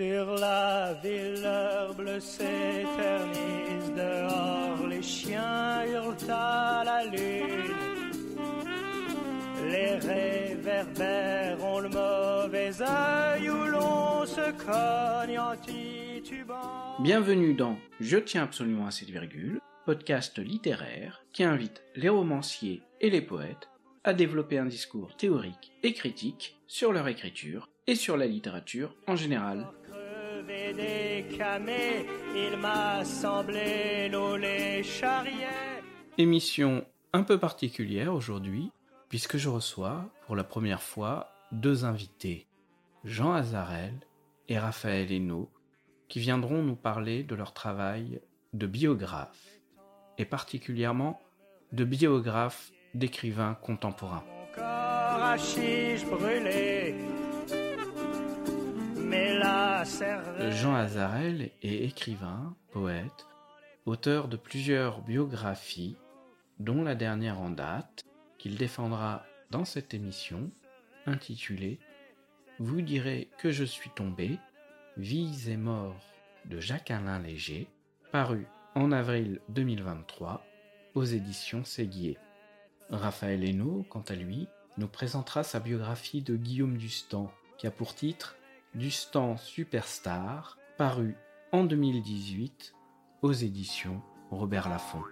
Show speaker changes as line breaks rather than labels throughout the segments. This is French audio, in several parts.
Sur la ville, s'éternise dehors, les chiens hurlent à la lune. Les réverbères ont le mauvais œil où l'on se cogne en titubant.
Bienvenue dans Je tiens absolument à cette virgule, podcast littéraire qui invite les romanciers et les poètes à développer un discours théorique et critique sur leur écriture et sur la littérature en général.
Crevé des camés, il m'a semblé l'eau les charriait.
Émission un peu particulière aujourd'hui, puisque je reçois pour la première fois deux invités, Jean Azarel et Raphaël Hainaut, qui viendront nous parler de leur travail de biographe, et particulièrement de biographe d'écrivains contemporains.
Mon corps à chiche brûlé, mais la cervelle.
Jean Azarel est écrivain, poète, auteur de plusieurs biographies, dont la dernière en date, qu'il défendra dans cette émission, intitulée Vous direz que je suis tombé, Vies et morts de Jacques-Alain Léger, paru en avril 2023 aux éditions Séguier. Raphaël Hainaut, quant à lui, nous présentera sa biographie de Guillaume Dustan, qui a pour titre Dustan Superstar, paru en 2018 aux éditions Robert Laffont.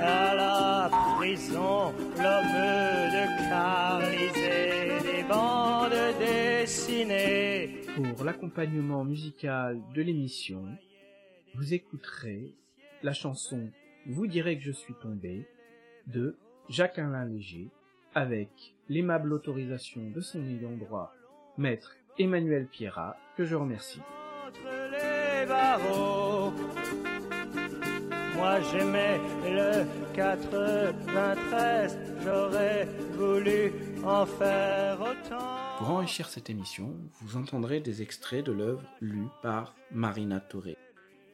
À la prison, l'homme de Carlisée, des bandes dessinées.
Pour l'accompagnement musical de l'émission, vous écouterez la chanson Vous direz que je suis tombé de Jacques-Alain Léger avec l'aimable autorisation de son ayant droit, maître Emmanuel Pierrat, que je remercie.
Entre les barreaux, moi j'aimais le 93, j'aurais voulu en faire autant.
Pour enrichir cette émission, vous entendrez des extraits de l'œuvre lue par Marina Toré.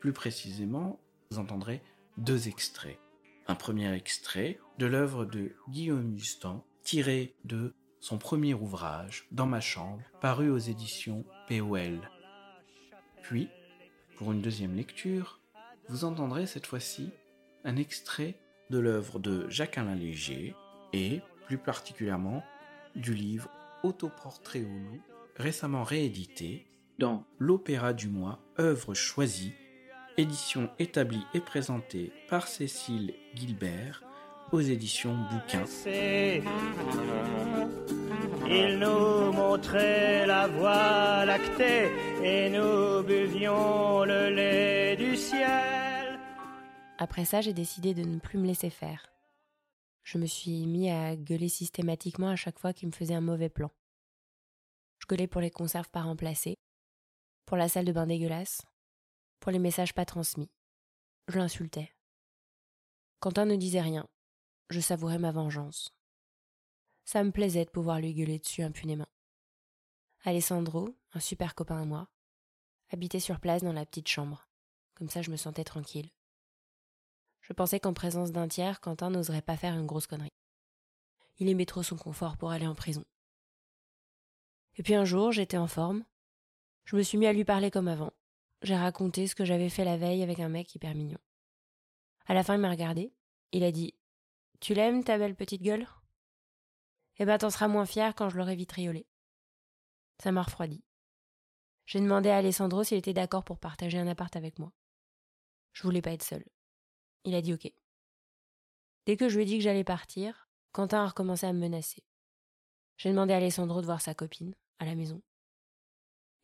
Plus précisément, vous entendrez deux extraits. Un premier extrait de l'œuvre de Guillaume Dustan, tiré de son premier ouvrage, Dans ma chambre, paru aux éditions POL. Puis, pour une deuxième lecture, vous entendrez cette fois-ci un extrait de l'œuvre de Jacques-Alain Léger et, plus particulièrement, du livre Autoportrait au loup, récemment réédité dans L'Opéra du mois, œuvre choisie, édition établie et présentée par Cécile Gilbert aux éditions Bouquin.
C'est- Il nous montrait la voie lactée et nous buvions le lait du ciel.
Après ça, j'ai décidé de ne plus me laisser faire. Je me suis mis à gueuler systématiquement à chaque fois qu'il me faisait un mauvais plan. Je gueulais pour les conserves pas remplacées, pour la salle de bain dégueulasse, pour les messages pas transmis. Je l'insultais. Quentin ne disait rien. Je savourais ma vengeance. Ça me plaisait de pouvoir lui gueuler dessus impunément. Alessandro, un super copain à moi, habitait sur place dans la petite chambre. Comme ça, je me sentais tranquille. Je pensais qu'en présence d'un tiers, Quentin n'oserait pas faire une grosse connerie. Il aimait trop son confort pour aller en prison. Et puis un jour, j'étais en forme. Je me suis mis à lui parler comme avant. J'ai raconté ce que j'avais fait la veille avec un mec hyper mignon. À la fin, il m'a regardé. Il a dit Tu l'aimes, ta belle petite gueule? Eh ben, t'en seras moins fier quand je l'aurai vitriolé. Ça m'a refroidi. J'ai demandé à Alessandro s'il était d'accord pour partager un appart avec moi. Je voulais pas être seule. Il a dit OK. Dès que je lui ai dit que j'allais partir, Quentin a recommencé à me menacer. J'ai demandé à Alessandro de voir sa copine, à la maison.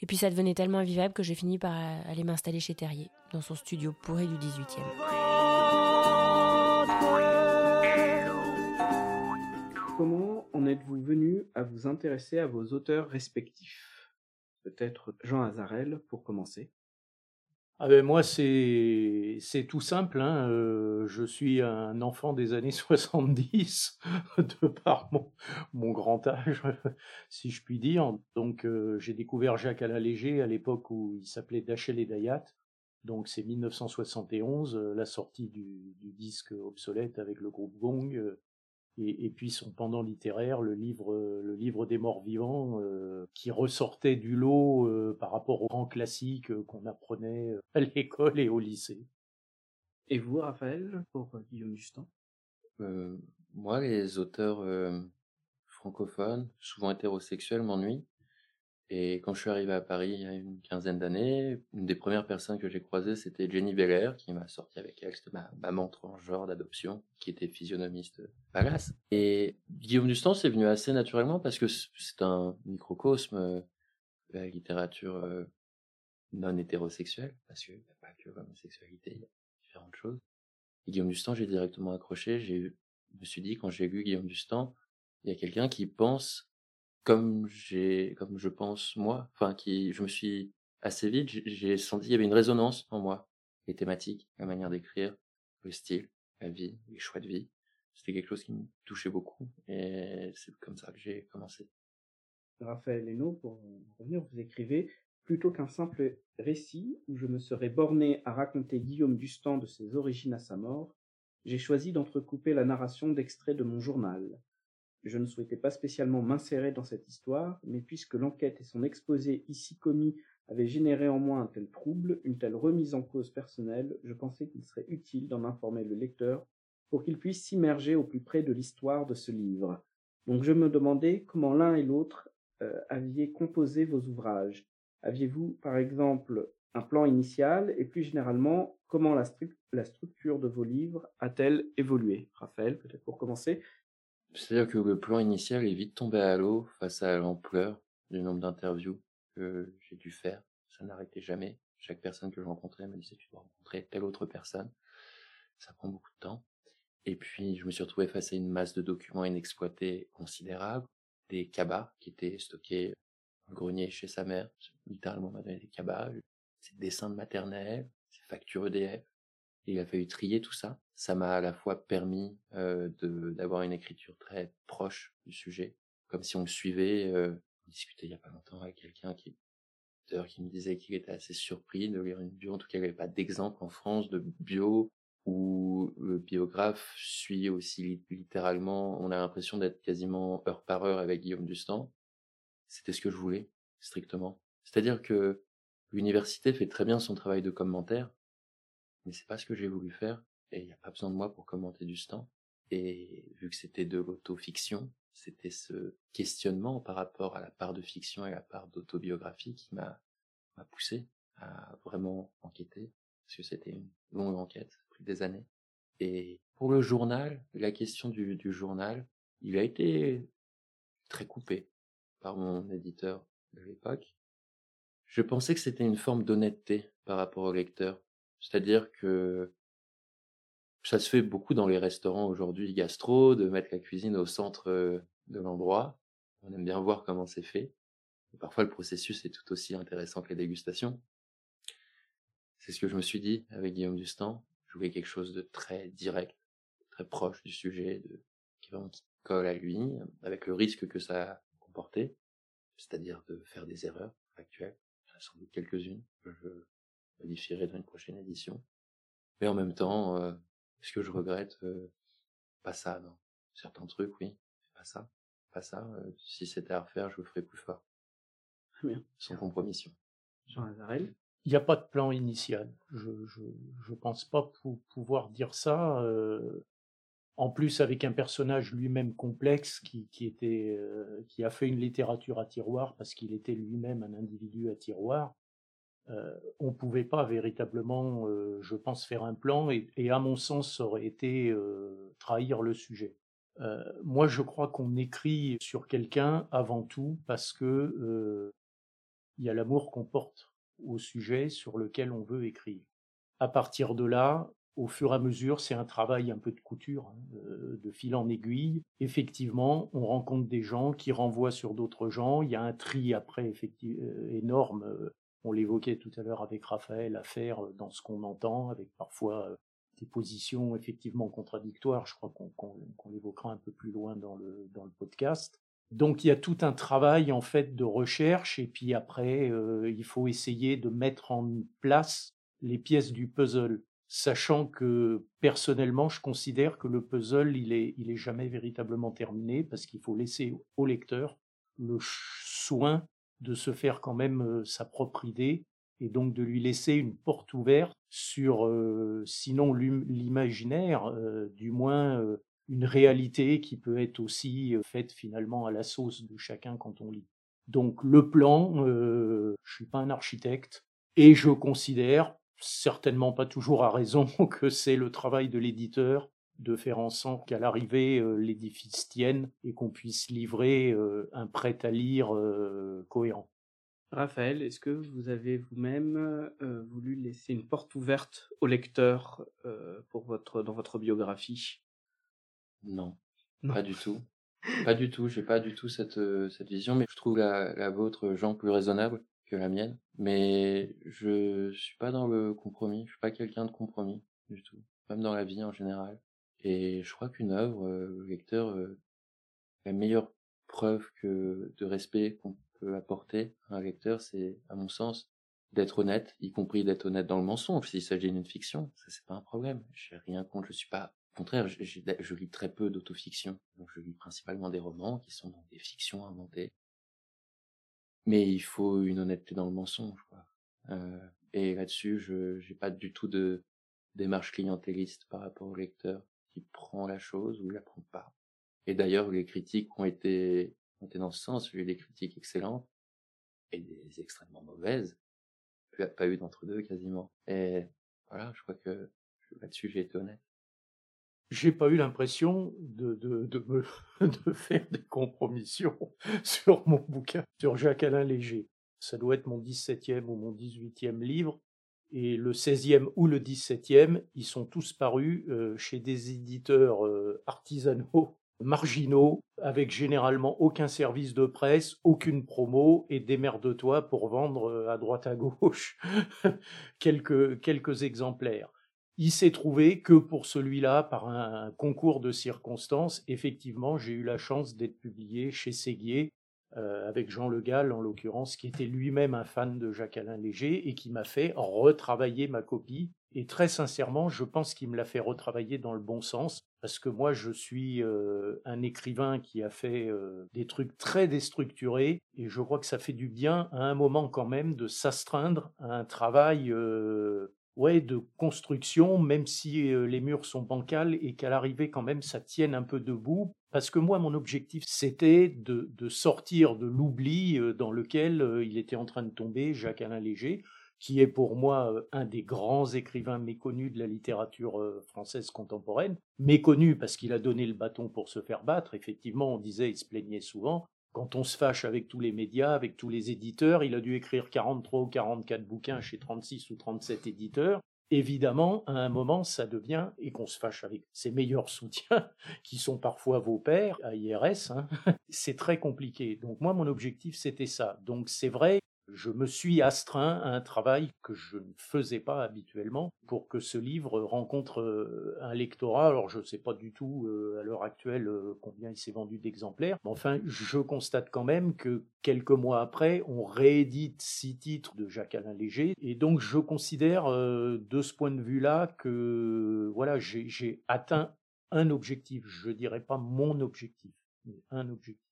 Et puis ça devenait tellement invivable que j'ai fini par euh, aller m'installer chez Terrier, dans son studio pourri du 18e.
Êtes-vous venu à vous intéresser à vos auteurs respectifs? Peut-être Jean Azarel pour commencer.
Ah ben moi, c'est tout simple. Hein. euh, je suis un enfant des années 70, de par mon, mon grand âge, si je puis dire. Donc, euh, j'ai découvert Jacques Alain Léger à l'époque où il s'appelait Dachel et Dayat. Donc, c'est 1971, euh, la sortie du, du disque obsolète avec le groupe Gong. Et, puis son pendant littéraire, le livre, le livre des morts vivants, qui ressortait du lot par rapport aux grands classiques qu'on apprenait à l'école et au lycée.
Et vous, Raphaël, pour Guillaume Justin?
Moi, les auteurs francophones, souvent hétérosexuels, m'ennuient. Et quand je suis arrivé à Paris il y a une quinzaine d'années, une des premières personnes que j'ai croisées, c'était Jenny Belair, qui m'a sorti avec elle, c'était ma maman transgenre d'adoption, qui était physionomiste bagasse. Et Guillaume Dustan, c'est venu assez naturellement parce que c'est un microcosme euh, de la littérature euh, non hétérosexuelle, parce qu'il n'y a pas que l'homosexualité, il y a différentes choses. Guillaume Dustan, j'ai directement accroché, j'ai, je me suis dit, quand j'ai lu Guillaume Dustan, il y a quelqu'un qui pense comme j'ai, comme je pense moi, enfin, qui, je me suis assez vite, j'ai senti qu'il y avait une résonance en moi. Les thématiques, la manière d'écrire, le style, la vie, les choix de vie. C'était quelque chose qui me touchait beaucoup et c'est comme ça que j'ai commencé.
Raphaël Hénaud, pour revenir, vous écrivez plutôt qu'un simple récit où je me serais borné à raconter Guillaume Dustan de ses origines à sa mort, j'ai choisi d'entrecouper la narration d'extraits de mon journal, je ne souhaitais pas spécialement m'insérer dans cette histoire, mais puisque l'enquête et son exposé ici commis avaient généré en moi un tel trouble, une telle remise en cause personnelle, je pensais qu'il serait utile d'en informer le lecteur pour qu'il puisse s'immerger au plus près de l'histoire de ce livre. Donc je me demandais comment l'un et l'autre euh, aviez composé vos ouvrages. Aviez-vous, par exemple, un plan initial et plus généralement, comment la, la structure de vos livres a-t-elle évolué? Raphaël, peut-être pour commencer,
c'est-à-dire que le plan initial est vite tombé à l'eau face à l'ampleur du nombre d'interviews que j'ai dû faire. Ça n'arrêtait jamais. Chaque personne que je rencontrais me disait tu dois rencontrer telle autre personne. Ça prend beaucoup de temps. Et puis je me suis retrouvé face à une masse de documents inexploités considérables, des cabas qui étaient stockés dans le grenier chez sa mère. Littéralement m'a donné des cabas, ses dessins de maternelle, ses factures EDF, il a fallu trier tout ça. Ça m'a à la fois permis euh, d'avoir une écriture très proche du sujet, comme si on le suivait. Euh, on discutait il y a pas longtemps avec quelqu'un qui qui me disait qu'il était assez surpris de lire une bio. En tout cas, il n'y avait pas d'exemple en France de bio où le biographe suit aussi littéralement. On a l'impression d'être quasiment heure par heure avec Guillaume Dustan. C'était ce que je voulais, strictement. C'est-à-dire que l'université fait très bien son travail de commentaire, mais c'est pas ce que j'ai voulu faire et il n'y a pas besoin de moi pour commenter du stand. Et vu que c'était de l'autofiction, c'était ce questionnement par rapport à la part de fiction et la part d'autobiographie qui m'a poussé à vraiment enquêter parce que c'était une longue enquête, pris des années. Et pour le journal, la question du journal, il a été très coupé par mon éditeur de l'époque. Je pensais que c'était une forme d'honnêteté par rapport au lecteur c'est-à-dire que ça se fait beaucoup dans les restaurants aujourd'hui gastro, de mettre la cuisine au centre de l'endroit. On aime bien voir comment c'est fait. parfois, le processus est tout aussi intéressant que la dégustation. C'est ce que je me suis dit avec Guillaume Dustan. Je voulais quelque chose de très direct, très proche du sujet, de, qui vraiment colle à lui, avec le risque que ça comportait, c'est-à-dire de faire des erreurs actuelles. Il y en a sans doute quelques-unes modifierai dans une prochaine édition. Mais en même temps, euh, est-ce que je regrette euh, Pas ça, non. Certains trucs, oui. Pas ça. Pas ça. Euh, si c'était à refaire, je le ferais plus fort.
Très bien.
Sans compromission.
Jean Lazarel
Il n'y a pas de plan initial. Je je, je pense pas pouvoir dire ça. en plus, avec un personnage lui-même complexe qui, qui était, qui a fait une littérature à tiroir parce qu'il était lui-même un individu à tiroir euh, on ne pouvait pas véritablement, euh, je pense, faire un plan, et, à mon sens, ça aurait été euh, trahir le sujet. moi, je crois qu'on écrit sur quelqu'un avant tout parce que il y a l'amour qu'on porte au sujet sur lequel on veut écrire. À partir de là, au fur et à mesure, c'est un travail un peu de couture, hein, de fil en aiguille. Effectivement, on rencontre des gens qui renvoient sur d'autres gens. Il y a un tri après énorme on l'évoquait tout à l'heure avec Raphaël, à faire euh, dans ce qu'on entend, avec parfois euh, des positions effectivement contradictoires. Je crois qu'on l'évoquera un peu plus loin dans le, podcast. Donc il y a tout un travail en fait de recherche et puis après euh, il faut essayer de mettre en place les pièces du puzzle. sachant que personnellement, je considère que le puzzle, il est, il est jamais véritablement terminé parce qu'il faut laisser au lecteur le soin de se faire quand même euh, sa propre idée et donc de lui laisser une porte ouverte sur, euh, sinon l'imaginaire, euh, du moins une réalité qui peut être aussi faite finalement à la sauce de chacun quand on lit. Donc le plan, je suis pas un architecte et je considère certainement pas toujours à raison que c'est le travail de l'éditeur de faire en sorte qu'à l'arrivée l'édifice tienne et qu'on puisse livrer un prêt à lire cohérent.
Raphaël, est-ce que vous avez vous-même voulu laisser une porte ouverte au lecteur pour votre, dans votre biographie?
Non, pas du tout. Pas du tout, j'ai pas du tout cette, cette vision, mais je trouve la, la vôtre, Jean, plus raisonnable que la mienne. Mais je suis pas dans le compromis, je suis pas quelqu'un de compromis du tout, même dans la vie en général. Et je crois qu'une œuvre, le lecteur, la meilleure preuve que de respect qu'on peut apporter à un lecteur, c'est, à mon sens, d'être honnête, y compris d'être honnête dans le mensonge. S'il s'agit d'une fiction, ça c'est pas un problème. J'ai rien contre, je suis pas. Au contraire, je, je lis très peu d'autofiction. Donc je lis principalement des romans qui sont donc des fictions inventées. Mais il faut une honnêteté dans le mensonge, quoi. Euh, et là-dessus, je j'ai pas du tout de démarche clientéliste par rapport au lecteur qui prend la chose ou la prend pas. Et d'ailleurs, les critiques ont été, dans ce sens. J'ai eu des critiques excellentes et des extrêmement mauvaises pas eu d'entre deux quasiment. Et voilà, je crois que là-dessus j'ai été honnête.
J'ai pas eu l'impression de, me, de faire des compromissions sur mon bouquin, sur Jacques-Alain Léger. Ça doit être mon 17e ou mon 18e livre. Et le 16e ou le 17e, ils sont tous parus euh, chez des éditeurs euh, artisanaux marginaux, avec généralement aucun service de presse, aucune promo, et démerde-toi pour vendre euh, à droite à gauche quelques, quelques exemplaires. Il s'est trouvé que pour celui-là, par un concours de circonstances, effectivement, j'ai eu la chance d'être publié chez Séguier, euh, avec Jean Le Gall en l'occurrence, qui était lui-même un fan de Jacques-Alain Léger et qui m'a fait retravailler ma copie. Et très sincèrement, je pense qu'il me l'a fait retravailler dans le bon sens, parce que moi, je suis euh, un écrivain qui a fait euh, des trucs très déstructurés, et je crois que ça fait du bien à un moment quand même de s'astreindre à un travail ouais, de construction, même si les murs sont bancals et qu'à l'arrivée quand même ça tienne un peu debout. Parce que moi, mon objectif, c'était de, sortir de l'oubli dans lequel il était en train de tomber Jacques-Alain Léger, qui est pour moi un des grands écrivains méconnus de la littérature française contemporaine. Méconnu parce qu'il a donné le bâton pour se faire battre. Effectivement, on disait, il se plaignait souvent. Quand on se fâche avec tous les médias, avec tous les éditeurs, il a dû écrire 43 ou 44 bouquins chez 36 ou 37 éditeurs. Évidemment, à un moment, ça devient, et qu'on se fâche avec ses meilleurs soutiens, qui sont parfois vos pères, à IRS, hein, c'est très compliqué. Donc moi, mon objectif, c'était ça. Donc c'est vrai je me suis astreint à un travail que je ne faisais pas habituellement pour que ce livre rencontre euh, un lectorat. Alors je ne sais pas du tout euh, à l'heure actuelle euh, combien il s'est vendu d'exemplaires, mais enfin je constate quand même que quelques mois après, on réédite six titres de Jacques-Alain Léger, et donc je considère de ce point de vue-là que voilà j'ai atteint un objectif. Je dirais pas mon objectif, mais un objectif.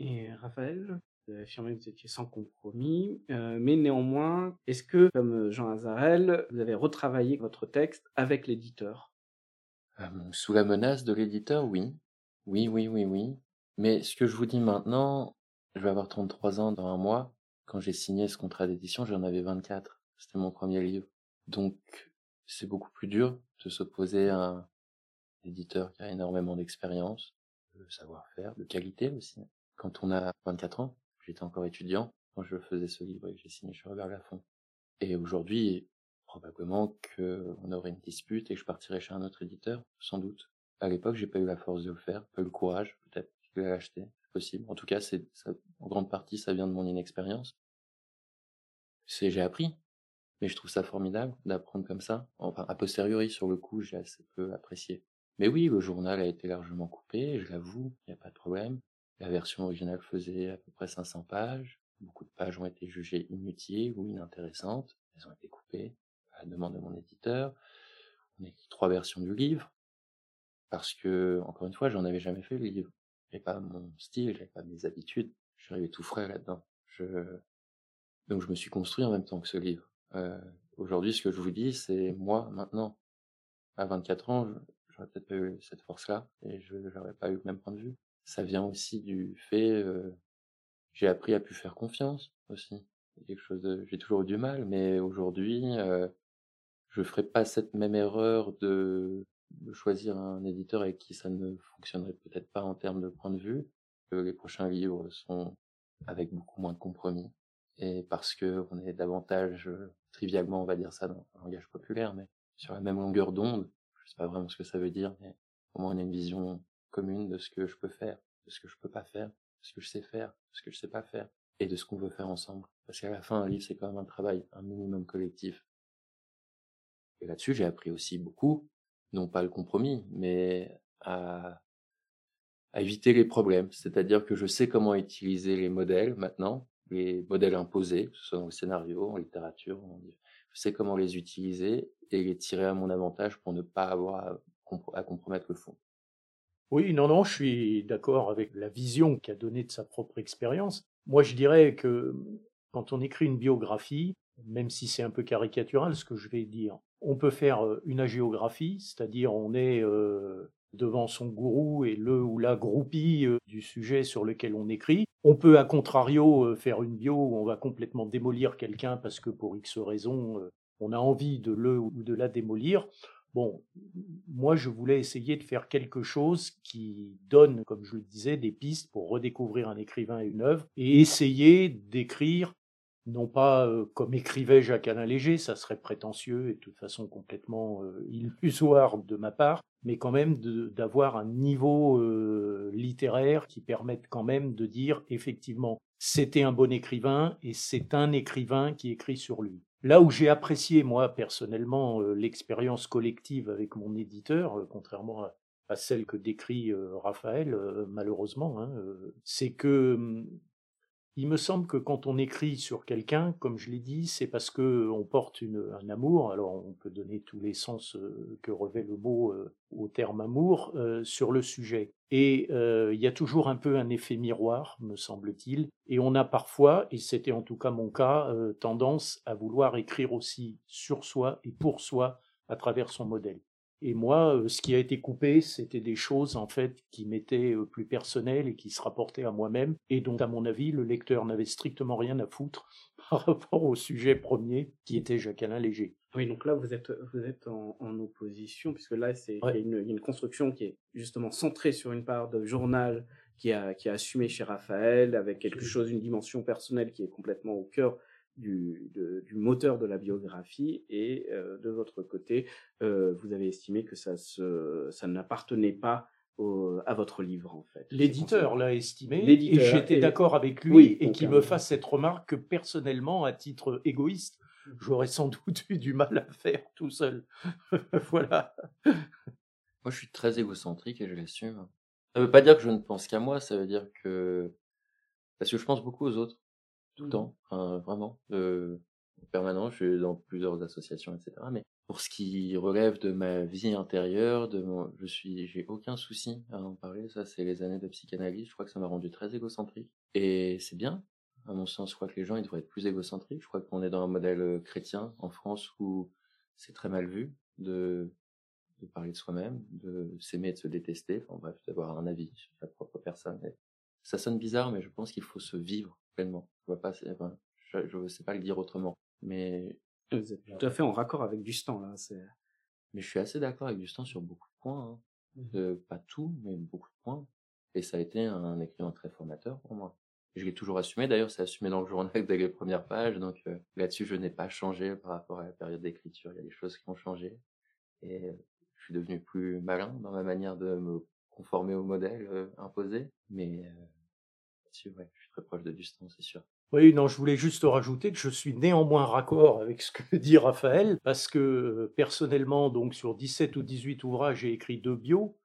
Et Raphaël vous avez affirmé que vous étiez sans compromis, euh, mais néanmoins, est-ce que, comme Jean Azarel, vous avez retravaillé votre texte avec l'éditeur?
Euh, Sous la menace de l'éditeur, oui. Oui, oui, oui, oui. Mais ce que je vous dis maintenant, je vais avoir 33 ans dans un mois. Quand j'ai signé ce contrat d'édition, j'en avais 24. C'était mon premier livre. Donc, c'est beaucoup plus dur de s'opposer à un éditeur qui a énormément d'expérience, de savoir-faire, de qualité aussi. Quand on a 24 ans, j'étais encore étudiant quand je faisais ce livre et que j'ai signé chez Robert Laffont. Et aujourd'hui, probablement qu'on aurait une dispute et que je partirais chez un autre éditeur, sans doute. À l'époque, j'ai pas eu la force de le faire, pas eu le courage, peut-être, de l'acheter, c'est possible. En tout cas, c'est, en grande partie, ça vient de mon inexpérience. C'est, j'ai appris. Mais je trouve ça formidable d'apprendre comme ça. Enfin, a posteriori, sur le coup, j'ai assez peu apprécié. Mais oui, le journal a été largement coupé, je l'avoue, il n'y a pas de problème. La version originale faisait à peu près 500 pages. Beaucoup de pages ont été jugées inutiles ou inintéressantes. Elles ont été coupées. à la demande de mon éditeur. On a écrit trois versions du livre parce que, encore une fois, j'en avais jamais fait le livre. J'avais pas mon style, j'avais pas mes habitudes. Je suis arrivé tout frais là-dedans. Je... Donc je me suis construit en même temps que ce livre. Euh, Aujourd'hui, ce que je vous dis, c'est moi maintenant. À 24 ans, j'aurais peut-être pas eu cette force-là et je n'aurais pas eu le même point de vue. Ça vient aussi du fait, euh, j'ai appris à plus faire confiance aussi. Quelque chose de, j'ai toujours eu du mal, mais aujourd'hui, euh, je ferai pas cette même erreur de, choisir un éditeur avec qui ça ne fonctionnerait peut-être pas en termes de point de vue. Que les prochains livres sont avec beaucoup moins de compromis et parce que on est davantage trivialement, on va dire ça dans un langage populaire, mais sur la même longueur d'onde. Je sais pas vraiment ce que ça veut dire, mais au moins on a une vision de ce que je peux faire, de ce que je peux pas faire, de ce que je sais faire, de ce que je sais pas faire, et de ce qu'on veut faire ensemble. Parce qu'à la fin, un livre, c'est quand même un travail, un minimum collectif. Et là-dessus, j'ai appris aussi beaucoup, non pas le compromis, mais à éviter les problèmes. C'est-à-dire que je sais comment utiliser les modèles maintenant, les modèles imposés, que ce soit dans le scénario, en littérature, je sais comment les utiliser et les tirer à mon avantage pour ne pas avoir à, compromettre le fond.
Oui, non, non, je suis d'accord avec la vision qu'a donnée de sa propre expérience. Moi, je dirais que quand on écrit une biographie, même si c'est un peu caricatural ce que je vais dire, on peut faire euh, une agéographie, c'est-à-dire on est euh, devant son gourou et le ou la groupie euh, du sujet sur lequel on écrit. On peut, à contrario, faire une bio où on va complètement démolir quelqu'un parce que pour X raisons, euh, on a envie de le ou de la démolir. Bon, moi, je voulais essayer de faire quelque chose qui donne, comme je le disais, des pistes pour redécouvrir un écrivain et une œuvre et essayer d'écrire non pas comme écrivait Jacques-Alain Léger, ça serait prétentieux et de toute façon complètement illusoire de ma part, mais quand même d'avoir un niveau littéraire qui permette quand même de dire effectivement c'était un bon écrivain et c'est un écrivain qui écrit sur lui. Là où j'ai apprécié moi personnellement l'expérience collective avec mon éditeur, contrairement à, celle que décrit Raphaël malheureusement, hein, c'est que mmh, il me semble que quand on écrit sur quelqu'un, comme je l'ai dit, c'est parce que on porte un amour. Alors on peut donner tous les sens euh, que revêt le mot euh, au terme amour euh, sur le sujet. Et il y a toujours un peu un effet miroir, me semble-t-il. Et on a parfois, et c'était en tout cas mon cas, tendance à vouloir écrire aussi sur soi et pour soi à travers son modèle. Et moi, euh, ce qui a été coupé, c'était des choses en fait qui m'étaient euh, plus personnelles et qui se rapportaient à moi-même. Et dont, à mon avis, le lecteur n'avait strictement rien à foutre par rapport au sujet premier qui était Jacques-Alain Léger.
Oui, donc là, vous êtes, vous êtes en, opposition, puisque là, c'est il y, a une construction qui est justement centrée sur une part de journal qui a, qui a assumé chez Raphaël, avec quelque chose, une dimension personnelle qui est complètement au cœur du, du, moteur de la biographie et euh, de votre côté, euh, vous avez estimé que ça, se, ça n'appartenait pas au, à votre livre en fait.
L'éditeur l'a estimé et j'étais d'accord avec lui et qu'il me fasse cette remarque que personnellement, à titre égoïste, mmh. j'aurais sans doute eu du mal à faire tout seul. voilà.
Moi, je suis très égocentrique et je l'assume. Ça veut pas dire que je ne pense qu'à moi, ça veut dire que parce que je pense beaucoup aux autres tout le temps, vraiment, euh, permanent. Je suis dans plusieurs associations, etc. Mais pour ce qui relève de ma vie intérieure, de mon, je suis, j'ai aucun souci à en parler. Ça, c'est les années de psychanalyse. Je crois que ça m'a rendu très égocentrique. Et c'est bien. À mon sens, je crois que les gens, ils devraient être plus égocentriques. Je crois qu'on est dans un modèle euh, chrétien en France où c'est très mal vu de, de parler de soi-même, de s'aimer et de se détester. Enfin bref, d'avoir un avis sur sa propre personne. ça sonne bizarre, mais je pense qu'il faut se vivre pleinement. Je vois pas, je, ne sais pas le dire autrement. Mais
vous êtes tout à fait en raccord avec Dustan là. C'est...
Mais je suis assez d'accord avec Dustan sur beaucoup de points. Hein. Mmh. pas tout, mais beaucoup de points. Et ça a été un écrivain très formateur pour moi. je l'ai toujours assumé. D'ailleurs, c'est assumé dans le journal dès les premières pages. Donc euh, là-dessus, je n'ai pas changé par rapport à la période d'écriture. Il y a des choses qui ont changé. Et je suis devenu plus malin dans ma manière de me conformer au modèle euh, imposé. Mais euh, je suis très proche de Dustan, c'est sûr.
Oui, non, je voulais juste rajouter que je suis néanmoins raccord avec ce que dit Raphaël, parce que euh, personnellement, donc sur 17 ou 18 ouvrages, j'ai écrit deux bios.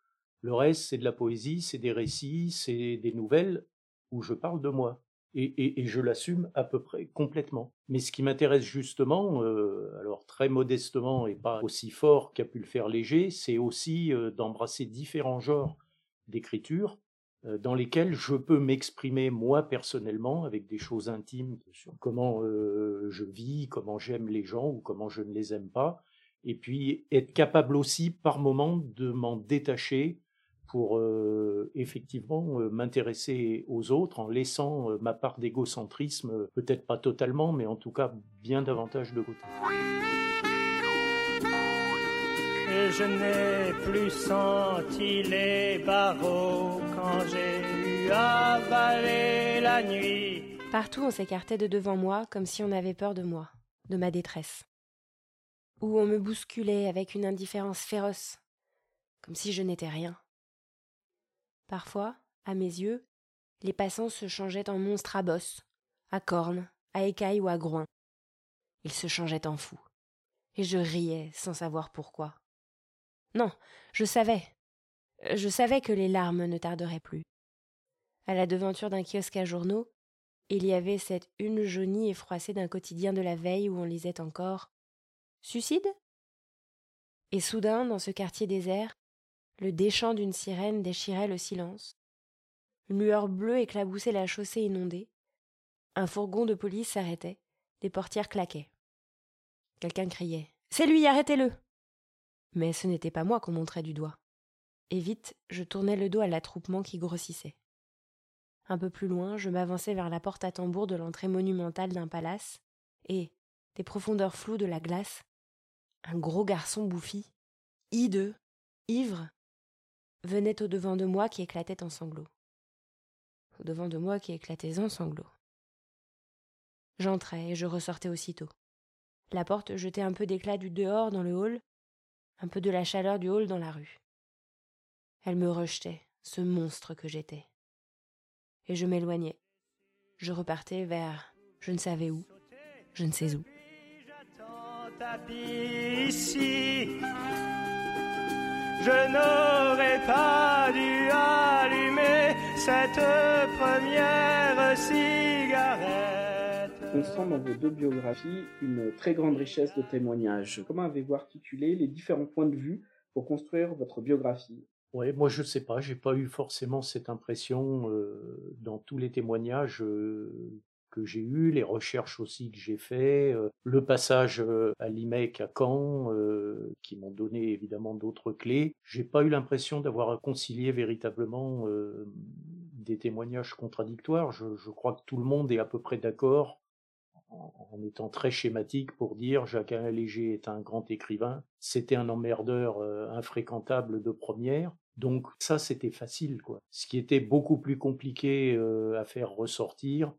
Le reste, c'est de la poésie, c'est des récits, c'est des nouvelles où je parle de moi. Et, je l'assume à peu près complètement. Mais ce qui m'intéresse justement, euh, alors très modestement et pas aussi fort qu'a pu le faire Léger, c'est aussi euh, d'embrasser différents genres d'écriture dans lesquels je peux m'exprimer moi personnellement avec des choses intimes sur comment je vis, comment j'aime les gens ou comment je ne les aime pas, et puis être capable aussi par moment de m'en détacher pour euh, effectivement euh, m'intéresser aux autres en laissant euh, ma part d'égocentrisme, peut-être pas totalement, mais en tout cas bien davantage de côté.
Je n'ai plus senti les barreaux quand j'ai avalé la nuit.
Partout on s'écartait de devant moi comme si on avait peur de moi, de ma détresse. Ou on me bousculait avec une indifférence féroce, comme si je n'étais rien. Parfois, à mes yeux, les passants se changeaient en monstres à bosses, à cornes, à écailles ou à groins. Ils se changeaient en fous. Et je riais sans savoir pourquoi. Non, je savais. Je savais que les larmes ne tarderaient plus. À la devanture d'un kiosque à journaux, il y avait cette une jaunie et froissée d'un quotidien de la veille où on lisait encore Suicide? Et soudain, dans ce quartier désert, le déchant d'une sirène déchirait le silence. Une lueur bleue éclaboussait la chaussée inondée. Un fourgon de police s'arrêtait. Des portières claquaient. Quelqu'un criait. C'est lui, arrêtez-le. Mais ce n'était pas moi qu'on montrait du doigt. Et vite, je tournais le dos à l'attroupement qui grossissait. Un peu plus loin, je m'avançais vers la porte à tambour de l'entrée monumentale d'un palace, et, des profondeurs floues de la glace, un gros garçon bouffi, hideux, ivre, venait au devant de moi qui éclatait en sanglots. Au devant de moi qui éclatait en sanglots. J'entrais et je ressortais aussitôt. La porte jetait un peu d'éclat du dehors dans le hall, un peu de la chaleur du hall dans la rue. Elle me rejetait, ce monstre que j'étais. Et je m'éloignais. Je repartais vers je ne savais où, je ne sais où.
Je n'aurais pas dû allumer cette première cigarette.
On sent dans vos deux biographies une très grande richesse de témoignages. Comment avez-vous articulé les différents points de vue pour construire votre biographie?
Ouais, moi je sais pas, j'ai pas eu forcément cette impression euh, dans tous les témoignages euh, que j'ai eu, les recherches aussi que j'ai fait, euh, le passage à l'IMEC à Caen, qui m'ont donné évidemment d'autres clés. J'ai pas eu l'impression d'avoir concilié véritablement des témoignages contradictoires. Je, crois que tout le monde est à peu près d'accord en étant très schématique pour dire Jacques Léger est un grand écrivain, c'était un emmerdeur infréquentable de première. Donc ça, c'était facile, quoi. Ce qui était beaucoup plus compliqué à faire ressortir,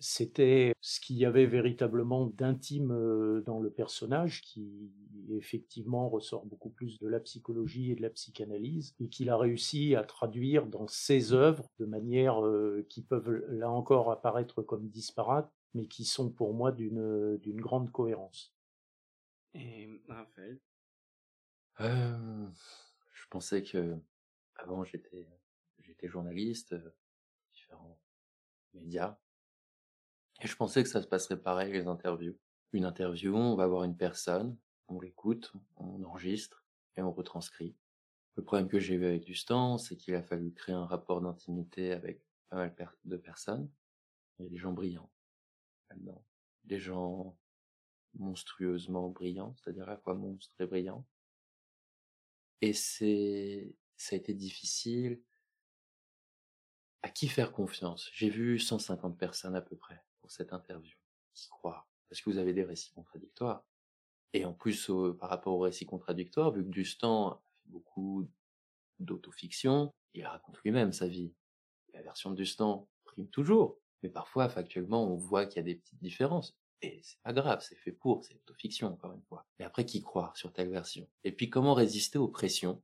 c'était ce qu'il y avait véritablement d'intime euh, dans le personnage, qui effectivement ressort beaucoup plus de la psychologie et de la psychanalyse, et qu'il a réussi à traduire dans ses œuvres de manière euh, qui peuvent là encore apparaître comme disparates, mais qui sont pour moi d'une d'une grande cohérence.
Et Raphaël?
Euh, Je pensais que avant j'étais j'étais journaliste, différents médias, et je pensais que ça se passerait pareil, les interviews. Une interview, on va voir une personne, on l'écoute, on enregistre et on retranscrit. Le problème que j'ai eu avec Dustan, c'est qu'il a fallu créer un rapport d'intimité avec pas mal de personnes. Il y a des gens brillants Des gens monstrueusement brillants, c'est-à-dire à la fois monstres et brillants. Et c'est, ça a été difficile. À qui faire confiance? J'ai vu 150 personnes à peu près cette interview, qui croient, parce que vous avez des récits contradictoires. Et en plus, par rapport aux récits contradictoires, vu que Dustan a fait beaucoup d'autofiction, il raconte lui-même sa vie. La version de Dustan prime toujours, mais parfois, factuellement, on voit qu'il y a des petites différences. Et c'est pas grave, c'est fait pour, c'est autofiction, encore une fois. Et après, qui croire sur telle version? Et puis, comment résister aux pressions?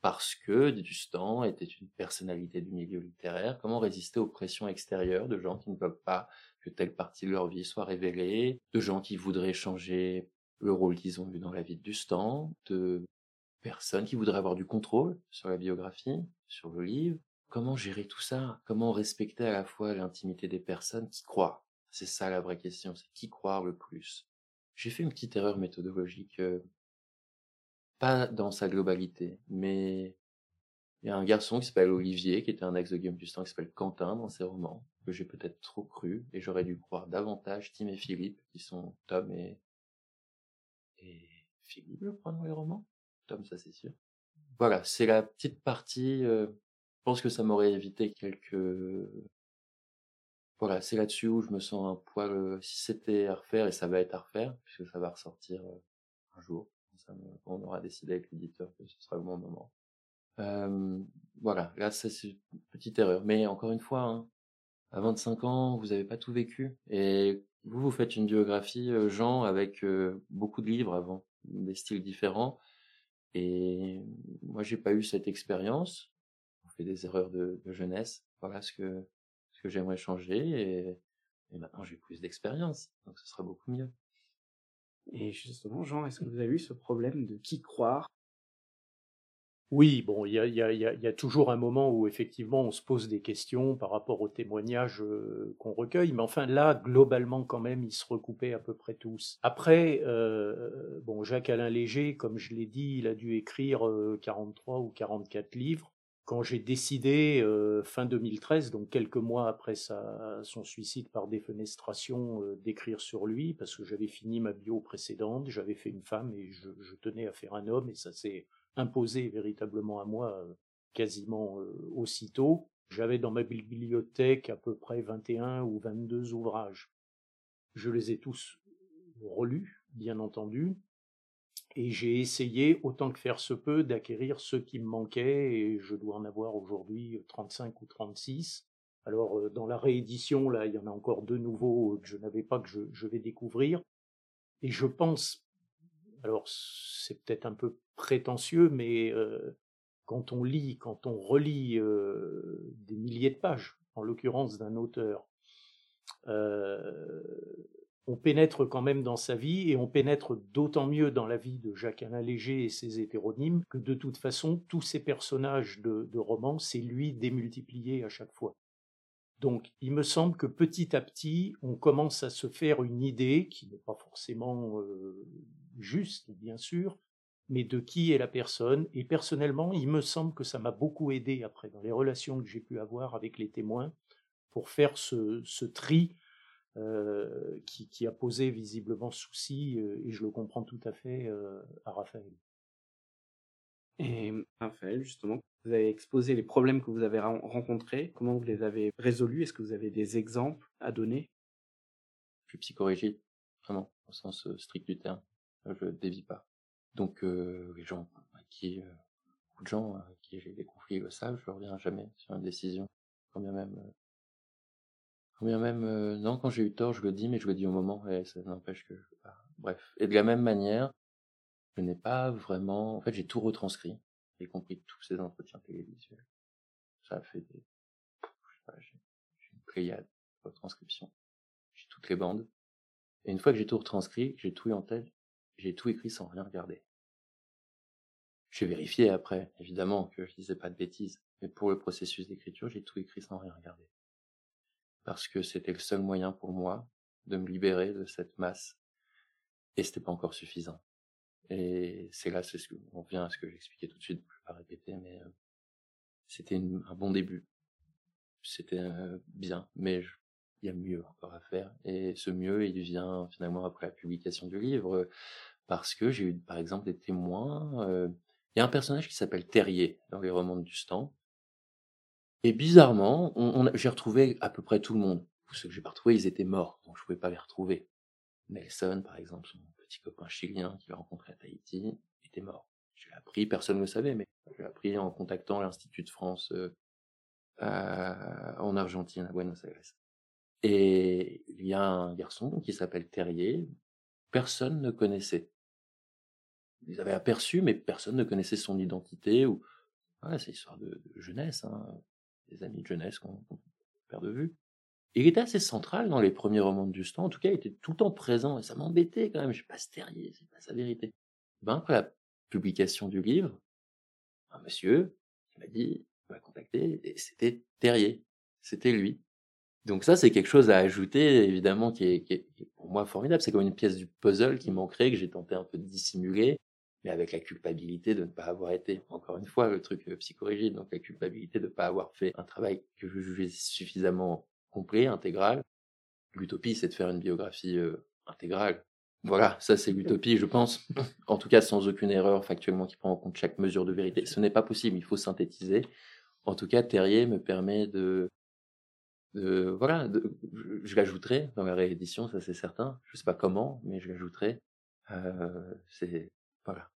Parce que Dustan était une personnalité du milieu littéraire, comment résister aux pressions extérieures de gens qui ne peuvent pas que telle partie de leur vie soit révélée, de gens qui voudraient changer le rôle qu'ils ont eu dans la vie de Dustan, de personnes qui voudraient avoir du contrôle sur la biographie, sur le livre? Comment gérer tout ça? Comment respecter à la fois l'intimité des personnes qui croient? C'est ça la vraie question, c'est qui croire le plus? J'ai fait une petite erreur méthodologique, euh, pas dans sa globalité, mais il y a un garçon qui s'appelle Olivier, qui était un ex de Guillaume Justin, qui s'appelle Quentin dans ses romans, que j'ai peut-être trop cru, et j'aurais dû croire davantage Tim et Philippe, qui sont Tom et, et Philippe, je crois, dans les romans? Tom, ça c'est sûr. Voilà, c'est la petite partie, euh, pense que ça m'aurait évité quelques... Voilà, c'est là-dessus où je me sens un poil, euh, si c'était à refaire, et ça va être à refaire, puisque ça va ressortir euh, un jour, on aura décidé avec l'éditeur que ce sera le bon moment. Voilà, là c'est une petite erreur. Mais encore une fois, hein, à 25 ans, vous n'avez pas tout vécu. Et vous, vous faites une biographie, Jean, avec euh, beaucoup de livres avant, des styles différents. Et moi, j'ai pas eu cette expérience. Fait des erreurs de, de jeunesse. Voilà ce que, ce que j'aimerais changer. Et, et maintenant, j'ai plus d'expérience. Donc, ce sera beaucoup mieux.
Et justement, Jean, est-ce que vous avez eu ce problème de qui croire?
Oui, bon, il y a, y, a, y a, toujours un moment où effectivement on se pose des questions par rapport aux témoignages euh, qu'on recueille, mais enfin là, globalement quand même, ils se recoupaient à peu près tous. Après, euh, bon, Jacques-Alain Léger, comme je l'ai dit, il a dû écrire 43 euh, ou 44 livres. Quand j'ai décidé, euh, fin 2013, donc quelques mois après son suicide par défenestration, d'écrire sur lui, parce que j'avais fini ma bio précédente, j'avais fait une femme et je, tenais à faire un homme, et ça s'est imposé véritablement à moi euh, quasiment euh, aussitôt. J'avais dans ma bibliothèque à peu près 21 ou 22 ouvrages. Je les ai tous relus, bien entendu, et j'ai essayé, autant que faire se peut, d'acquérir ceux qui me manquaient, et je dois en avoir aujourd'hui 35 ou 36. Alors, euh, dans la réédition, là, il y en a encore deux nouveaux que je n'avais pas, que je vais découvrir. Et je pense, alors c'est peut-être un peu prétentieux, mais quand on lit, quand on relit des milliers de pages, en l'occurrence d'un auteur, on pénètre quand même dans sa vie et on pénètre d'autant mieux dans la vie de Jacques-Alain Léger et ses hétéronymes que de toute façon, tous ces personnages de, de romans, c'est lui démultiplié à chaque fois. Donc, il me semble que petit à petit, on commence à se faire une idée qui n'est pas forcément juste, bien sûr, mais de qui est la personne. Et personnellement, il me semble que ça m'a beaucoup aidé après dans les relations que j'ai pu avoir avec les témoins pour faire ce tri euh, qui, qui, a posé visiblement souci, euh, et je le comprends tout à fait, euh, à Raphaël.
Et Raphaël, justement, vous avez exposé les problèmes que vous avez rencontrés, comment vous les avez résolus, est-ce que vous avez des exemples à donner?
Je suis psychorigide, vraiment, au sens strict du terme. Je dévie pas. Donc euh, les gens qui euh, beaucoup de gens avec qui j'ai des conflits le savent, je reviens jamais sur une décision. Quand bien même euh, quand bien même non quand j'ai eu tort je le dis mais je le dis au moment et ça n'empêche que bref. Et de la même manière je n'ai pas vraiment en fait j'ai tout retranscrit y compris tous ces entretiens télévisuels. Ça a fait des j'ai une pléiade de retranscription j'ai toutes les bandes. Et une fois que j'ai tout retranscrit j'ai tout eu en tête j'ai tout écrit sans rien regarder. J'ai vérifié après, évidemment, que je disais pas de bêtises, mais pour le processus d'écriture, j'ai tout écrit sans rien regarder. Parce que c'était le seul moyen pour moi de me libérer de cette masse. Et c'était pas encore suffisant. Et c'est là, c'est ce que, on vient à ce que j'expliquais tout de suite, je vais pas répéter, mais euh, c'était un bon début. C'était euh, bien, mais il y a mieux encore à faire. Et ce mieux, il vient finalement après la publication du livre, parce que j'ai eu par exemple des témoins. Euh, il y a un personnage qui s'appelle Terrier dans les romans du Stand. Et bizarrement, on, j'ai retrouvé à peu près tout le monde. Ceux que j'ai pas retrouvés, ils étaient morts, donc je pouvais pas les retrouver. Nelson, par exemple, son petit copain chilien qu'il a rencontré à Tahiti, était mort. J'ai appris, personne ne le savait, mais j'ai appris en contactant l'Institut de France euh, en Argentine, à Buenos Aires. Et il y a un garçon qui s'appelle Terrier, personne ne connaissait. Ils avaient aperçu, mais personne ne connaissait son identité. Ou voilà, c'est histoire de, jeunesse, hein, des amis de jeunesse qu'on perd de vue. il était assez central dans les premiers romans de Justin. En tout cas, il était tout le temps présent et ça m'embêtait quand même. Je pas Terrier, c'est pas sa vérité. Ben après la publication du livre, un monsieur m'a dit m'a contacté et c'était Terrier, c'était lui. Donc ça, c'est quelque chose à ajouter, évidemment, qui est, qui est, pour moi formidable. C'est comme une pièce du puzzle qui manquerait, que j'ai tenté un peu de dissimuler, mais avec la culpabilité de ne pas avoir été, encore une fois, le truc euh, psychorigide, donc la culpabilité de ne pas avoir fait un travail que je jugeais suffisamment complet, intégral. L'utopie, c'est de faire une biographie euh, intégrale. Voilà, ça c'est l'utopie, je pense. En tout cas, sans aucune erreur factuellement qui prend en compte chaque mesure de vérité. Ce n'est pas possible, il faut synthétiser. En tout cas, Terrier me permet de voilà, je, l'ajouterai dans la réédition, ça c'est certain. Je sais pas comment, mais je l'ajouterai. Euh, c'est voilà.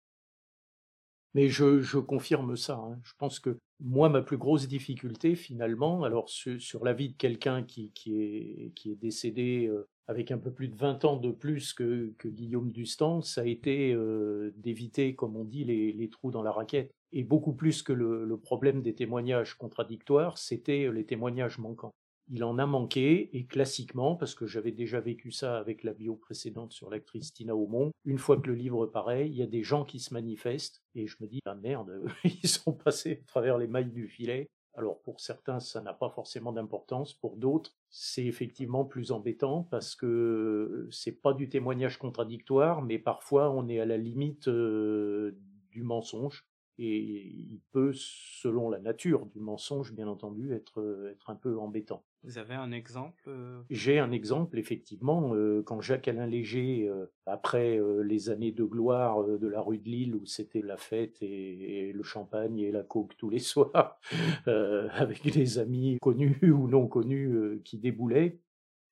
Mais je, confirme ça. Hein. Je pense que moi, ma plus grosse difficulté, finalement, alors sur, la vie de quelqu'un qui, est, décédé euh, avec un peu plus de 20 ans de plus que, Guillaume Dustan, ça a été euh, d'éviter, comme on dit, les, trous dans la raquette. Et beaucoup plus que le, le problème des témoignages contradictoires, c'était les témoignages manquants il en a manqué, et classiquement, parce que j'avais déjà vécu ça avec la bio précédente sur l'actrice Tina Aumont, une fois que le livre paraît, il y a des gens qui se manifestent, et je me dis, ah merde, ils sont passés à travers les mailles du filet. Alors pour certains, ça n'a pas forcément d'importance, pour d'autres, c'est effectivement plus embêtant parce que c'est pas du témoignage contradictoire, mais parfois on est à la limite euh, du mensonge et il peut, selon la nature du mensonge, bien entendu, être, être un peu embêtant.
Vous avez un exemple euh?
J'ai un exemple, effectivement, euh, quand Jacques-Alain Léger, euh, après les années de gloire de la rue de Lille, où c'était la fête et, le champagne et la coke tous les soirs, avec des amis connus ou non connus qui déboulaient,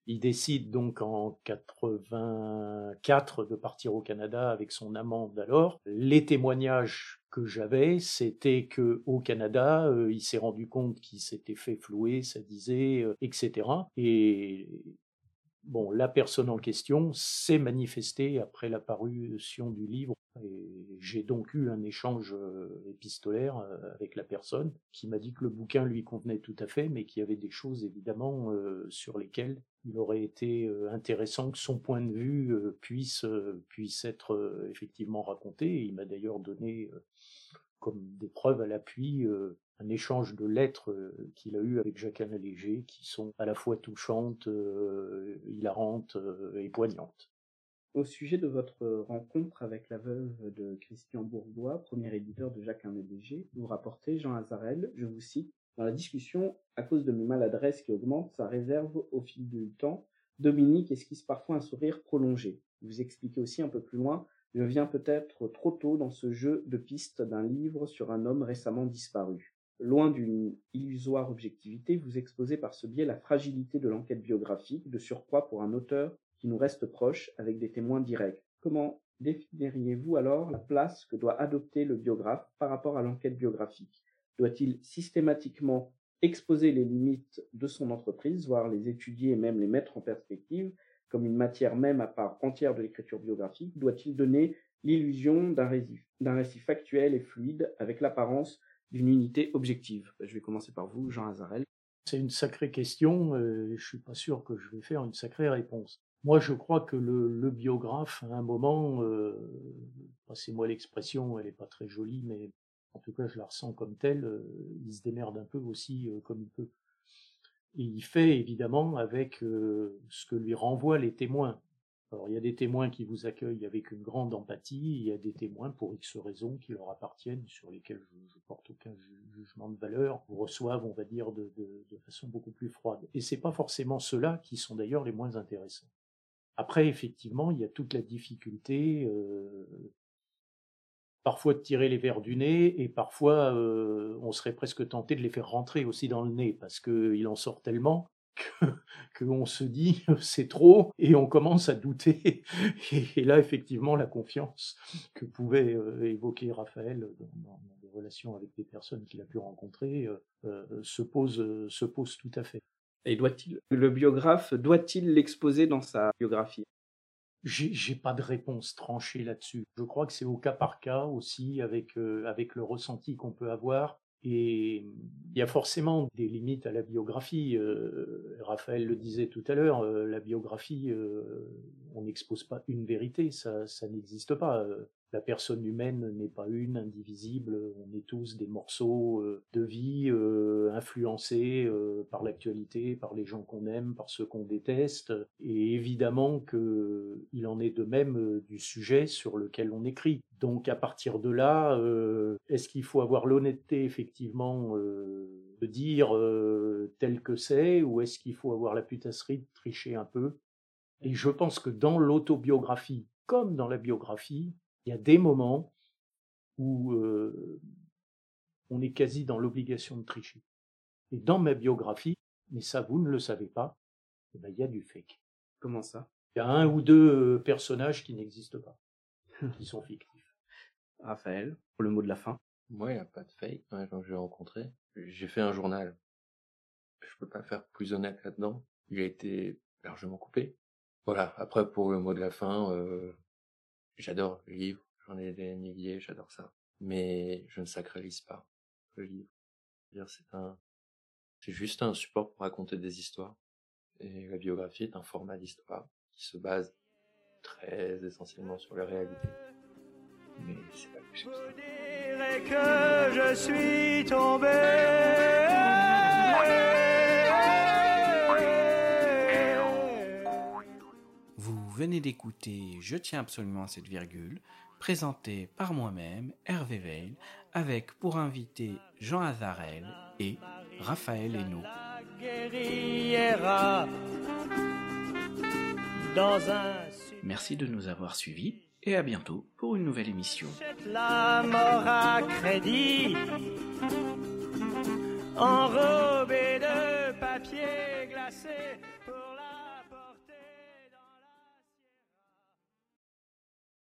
il décide donc en 84 de partir au Canada avec son amant d'alors. Les témoignages que j'avais, c'était que au Canada, euh, il s'est rendu compte qu'il s'était fait flouer, ça disait, euh, etc. Et bon, la personne en question s'est manifestée après la parution du livre. Et j'ai donc eu un échange euh, épistolaire avec la personne qui m'a dit que le bouquin lui convenait tout à fait, mais qu'il y avait des choses évidemment sur lesquelles il aurait été intéressant que son point de vue puisse, puisse être effectivement raconté. il m'a d'ailleurs donné comme des preuves à l'appui un échange de lettres qu'il a eu avec Jacques Léger qui sont à la fois touchantes, hilarantes et poignantes.
Au sujet de votre rencontre avec la veuve de Christian Bourgois, premier éditeur de Jacques Léger, vous rapportez Jean Azarel, je vous cite, dans la discussion, à cause de mes maladresses qui augmentent, sa réserve au fil du temps, Dominique esquisse parfois un sourire prolongé. Vous expliquez aussi un peu plus loin, je viens peut-être trop tôt dans ce jeu de pistes d'un livre sur un homme récemment disparu. Loin d'une illusoire objectivité, vous exposez par ce biais la fragilité de l'enquête biographique, de surcroît pour un auteur qui nous reste proche, avec des témoins directs. Comment définiriez-vous alors la place que doit adopter le biographe par rapport à l'enquête biographique? Doit-il systématiquement exposer les limites de son entreprise, voire les étudier et même les mettre en perspective comme une matière même à part entière de l'écriture biographique? Doit-il donner l'illusion d'un récit, factuel et fluide avec l'apparence d'une unité objective Je vais commencer par vous, Jean Azarel.
C'est une sacrée question et je suis pas sûr que je vais faire une sacrée réponse. Moi, je crois que le, biographe, à un moment, euh, passez-moi l'expression, elle n'est pas très jolie, mais en tout cas je la ressens comme telle, euh, il se démerde un peu aussi euh, comme il peut. Et il fait évidemment avec euh, ce que lui renvoient les témoins. Alors il y a des témoins qui vous accueillent avec une grande empathie, il y a des témoins pour X raisons qui leur appartiennent, sur lesquels je, ne porte aucun jugement de valeur, vous reçoivent, on va dire, de, façon beaucoup plus froide. Et c'est pas forcément ceux-là qui sont d'ailleurs les moins intéressants. Après, effectivement, il y a toute la difficulté parfois de tirer les verres du nez et parfois euh, on serait presque tenté de les faire rentrer aussi dans le nez parce qu'il en sort tellement qu'on se dit c'est trop et on commence à douter. Et, là, effectivement, la confiance que pouvait euh, évoquer Raphaël dans, des relations avec des personnes qu'il a pu rencontrer euh, se, pose, se pose tout à fait.
Et doit-il, le biographe doit-il l'exposer dans sa biographie?
J'ai pas de réponse tranchée là-dessus. Je crois que c'est au cas par cas aussi, avec, euh, avec le ressenti qu'on peut avoir. Et il y a forcément des limites à la biographie. Euh, Raphaël le disait tout à l'heure, euh, la biographie, on n'expose pas une vérité, ça n'existe pas. La personne humaine n'est pas une, indivisible, on est tous des morceaux euh, de vie euh, influencés euh, par l'actualité, par les gens qu'on aime, par ceux qu'on déteste, et évidemment qu'il en est de même du sujet sur lequel on écrit. Donc à partir de là, est-ce qu'il faut avoir l'honnêteté effectivement de dire tel que c'est, ou est-ce qu'il faut avoir la putasserie de tricher un peu? Et je pense que dans l'autobiographie, comme dans la biographie, il y a des moments où on est quasi dans l'obligation de tricher. Et dans ma biographie, mais ça vous ne le savez pas, eh ben, il y a du fake.
Comment ça?
Il y a un ou deux personnages qui n'existent pas, qui sont fictifs.
Raphaël, pour le mot de la fin.
Moi, il n'y a pas de fake que j'ai rencontrés. J'ai fait un journal. Je peux pas faire plus honnête là-dedans. Il a été largement coupé. Voilà. Après, pour le mot de la fin, euh, J'adore le livre, j'en ai des milliers, j'adore ça. Mais je ne sacralise pas le livre. C'est juste un support pour raconter des histoires. Et la biographie est un format d'histoire qui se base très essentiellement sur la réalité. Mais c'est pas plus.
venez d'écouter Je tiens absolument à cette virgule, présenté par moi-même, Hervé Veil, avec pour invité Jean Azarel et Raphaël Hainaut. Merci de nous avoir suivis et à bientôt pour une nouvelle émission. La mort à crédit, enrobée de papier glacé.